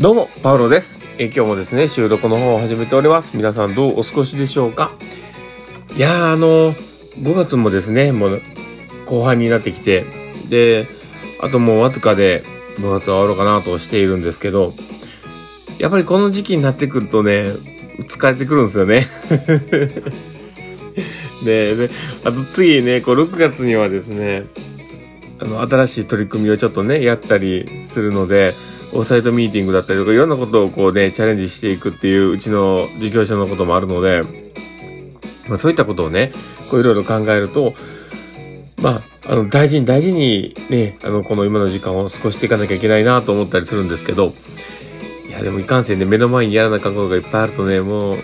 どうも、パウロです。え今日もですね、収録の方を始めております。皆さんどうお過ごしでしょうか？いやー、あの、5月もですね、もう後半になってきて、で、あともうわずかで5月は終わろうかなとしているんですけど、やっぱりこの時期になってくるとね、疲れてくるんですよね。で、で、あと次ね、こう6月にはですね、あの、新しい取り組みをちょっとね、やったりするので、オフサイトミーティングだったりとか、いろんなことをこうね、チャレンジしていくっていう、うちの事業所のこともあるので、まあそういったことをね、こういろいろ考えると、まあ、あの、大事に大事にね、あの、この今の時間を過ごしていかなきゃいけないなと思ったりするんですけど、いや、でもいかんせんね、目の前にやらなかことがいっぱいあるとね、もう、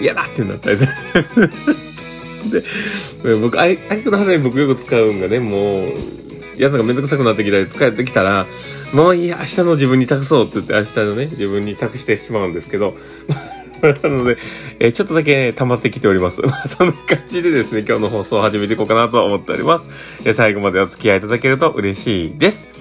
嫌だってなったりする。で、僕、あい、あいくのハサミ僕よく使うんがね、もう、やるのがめんどくさくなってきたり、疲れてきたら、もういい、明日の自分に託そうって言って、明日のね、自分に託してしまうんですけど、なので、えー、ちょっとだけ、ね、溜まってきております。ま、そんな感じでですね、今日の放送を始めていこうかなと思っております。え、最後までお付き合いいただけると嬉しいです。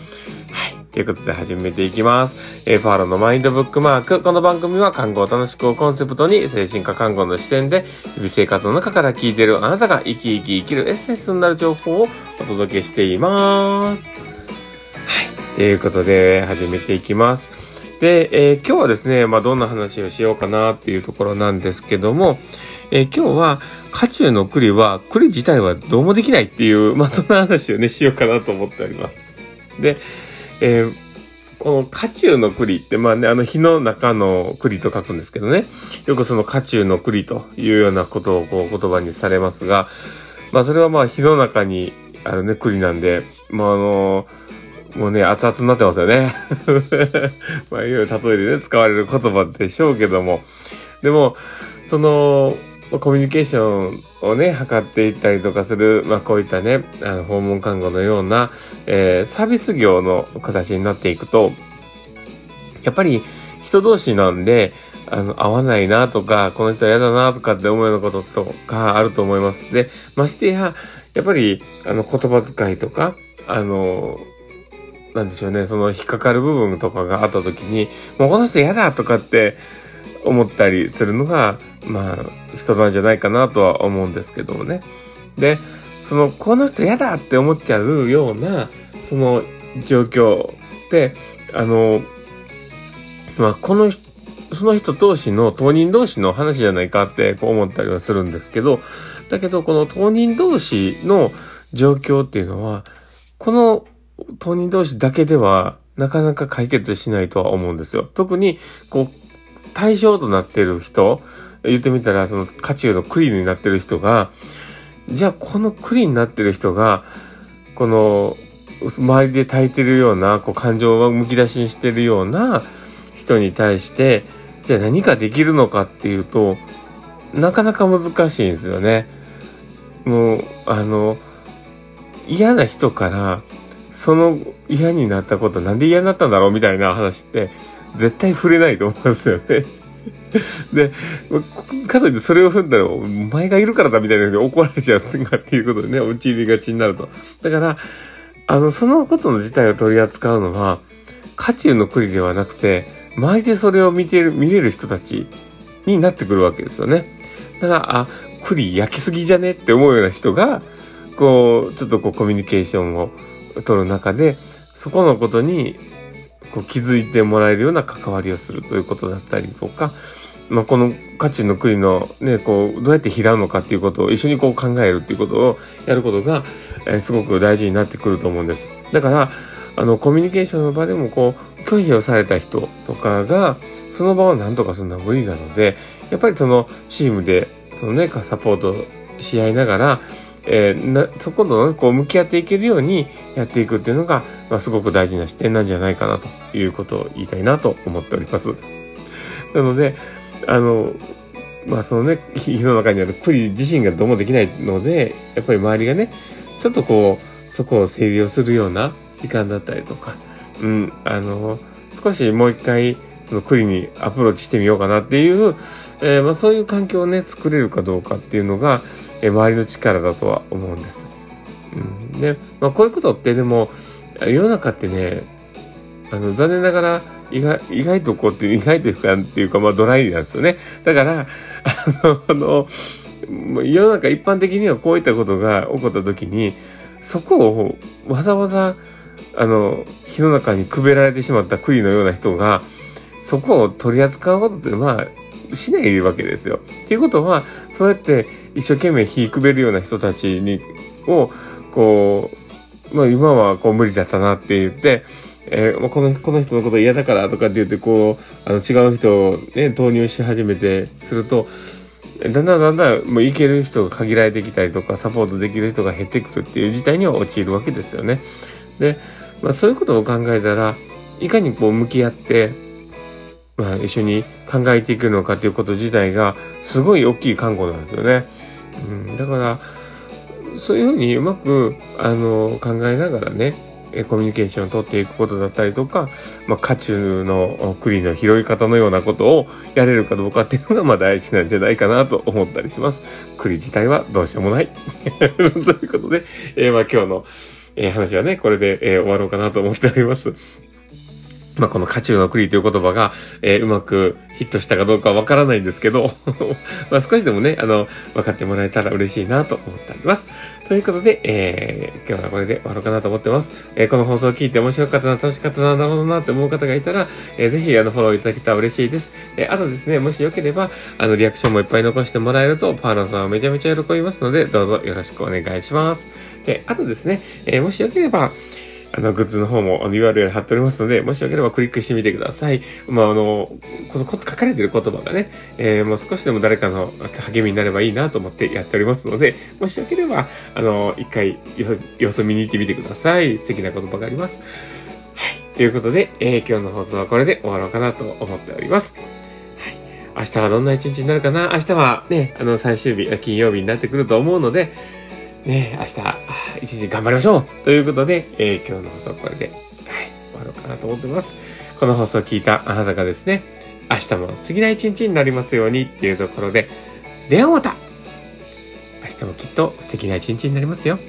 ということで始めていきます。えー、パーロのマインドブックマーク。この番組は看護を楽しくをコンセプトに精神科看護の視点で日々生活の中から聞いてるあなたが生き生き生きるエッセンスになる情報をお届けしています。はい。ということで始めていきます。で、えー、今日はですね、まあ、どんな話をしようかなっていうところなんですけども、えー、今日は、家中の栗は、栗自体はどうもできないっていう、まあ、そんな話をね、しようかなと思っております。で、えー、この家中の栗って、まあね、あの、火の中の栗と書くんですけどね、よくその家中の栗というようなことをこう言葉にされますが、まあ、それはまあ、火の中にあるね、栗なんで、まあ、あのもうね、熱々になってますよね。まあ、いろいろ例えでね、使われる言葉でしょうけども。でも、その、コミュニケーションをね、測っていったりとかする、まあこういったね、あの訪問看護のような、えー、サービス業の形になっていくと、やっぱり人同士なんで、あの、合わないなとか、この人は嫌だなとかって思うようなこととかあると思います。で、ましてや、やっぱり、あの、言葉遣いとか、あの、なんでしょうね、その引っかかる部分とかがあった時に、もうこの人嫌だとかって思ったりするのが、まあ、人なんじゃないかなとは思うんですけどもね。で、その、この人嫌だって思っちゃうような、その状況って、あの、まあ、この、その人同士の、当人同士の話じゃないかってこう思ったりはするんですけど、だけど、この当人同士の状況っていうのは、この当人同士だけではなかなか解決しないとは思うんですよ。特に、こう、対象となっている人、言ってみたら、その、渦中のクリになってる人が、じゃあ、このクリになってる人が、この、周りで焚いてるような、こう、感情をむき出しにしてるような人に対して、じゃあ何かできるのかっていうと、なかなか難しいんですよね。もう、あの、嫌な人から、その嫌になったことなんで嫌になったんだろうみたいな話って絶対触れないと思うんですよね。で、かといってそれを踏んだら、お前がいるからだみたいなふうに怒られちゃうかっていうことでね、陥りがちになると。だから、あの、そのことの自体を取り扱うのは、渦中の栗ではなくて、周りでそれを見てる、見れる人たちになってくるわけですよね。だから、あ、栗焼きすぎじゃねって思うような人が、こう、ちょっとこうコミュニケーションを取る中で、そこのことにこう気づいてもらえるような関わりをするということだったりとか、まあ、この価値の国のね、こう、どうやって拾うのかっていうことを一緒にこう考えるっていうことをやることが、えー、すごく大事になってくると思うんです。だから、あの、コミュニケーションの場でもこう、拒否をされた人とかが、その場を何とかするのは無理なので、やっぱりそのチームで、そのね、サポートし合いながら、えー、なそことね、こう向き合っていけるようにやっていくっていうのが、まあ、すごく大事な視点なんじゃないかなということを言いたいなと思っております。なので、あの、まあそのね、火の中にある栗自身がどうもできないので、やっぱり周りがね、ちょっとこう、そこを整理をするような時間だったりとか、うん、あの、少しもう一回、その栗にアプローチしてみようかなっていう、えー、まあそういう環境をね、作れるかどうかっていうのが、え周りの力だとは思うんです。うん、で、まあ、こういうことってでも、世の中ってね、あの、残念ながら、意外、意外とこうって、意外と不安っていうか、まあ、ドライなんですよね。だから、あの、あの、世の中一般的にはこういったことが起こった時に、そこをわざわざ、あの、火の中にくべられてしまった栗のような人が、そこを取り扱うことって、まあ、しないわけですよ。っていうことは、そうやって一生懸命火くべるような人たちに、を、こう、まあ今はこう無理だったなって言って、えー、この、この人のこと嫌だからとかって言って、こう、あの違う人をね、投入し始めてすると、だんだんだんだん、もういける人が限られてきたりとか、サポートできる人が減ってくるっていう事態には陥るわけですよね。で、まあそういうことを考えたら、いかにこう向き合って、まあ一緒に考えていくのかということ自体が、すごい大きい看護なんですよね。うん、だから、そういうふうにうまく、あの、考えながらね、コミュニケーションをとっていくことだったりとか、まあ、家中の栗の拾い方のようなことをやれるかどうかっていうのが、まあ、大事なんじゃないかなと思ったりします。栗自体はどうしようもない。ということで、えー、まあ、今日の、えー、話はね、これで、えー、終わろうかなと思っております。まあ、この家中の栗という言葉が、えー、うまくヒットしたかどうかはわからないんですけど ま少しでもね、あの、分かってもらえたら嬉しいなと思っております。ということで、えー、今日はこれで終わろうかなと思ってます。えー、この放送を聞いて面白かったな、楽しかったな、なるほどなって思う方がいたら、えー、ぜひあのフォローいただけたら嬉しいです。えー、あとですね、もしよければ、あの、リアクションもいっぱい残してもらえると、パーラーさんはめちゃめちゃ喜びますので、どうぞよろしくお願いします。で、あとですね、えー、もしよければ、あの、グッズの方も、URL 貼っておりますので、もしよければクリックしてみてください。まあ、あの、この、書かれてる言葉がね、えー、もう少しでも誰かの励みになればいいなと思ってやっておりますので、もしよければ、あの、一回、様子を見に行ってみてください。素敵な言葉があります。はい。ということで、えー、今日の放送はこれで終わろうかなと思っております。はい。明日はどんな一日になるかな？明日はね、あの、最終日、金曜日になってくると思うので、ね、明日、一日頑張りましょうということで、えー、今日の放送これで、はい、終わろうかなと思ってます。この放送を聞いたあなたがですね、明日も過ぎない一日になりますようにっていうところで、ではまた明日もきっと素敵な一日になりますよ。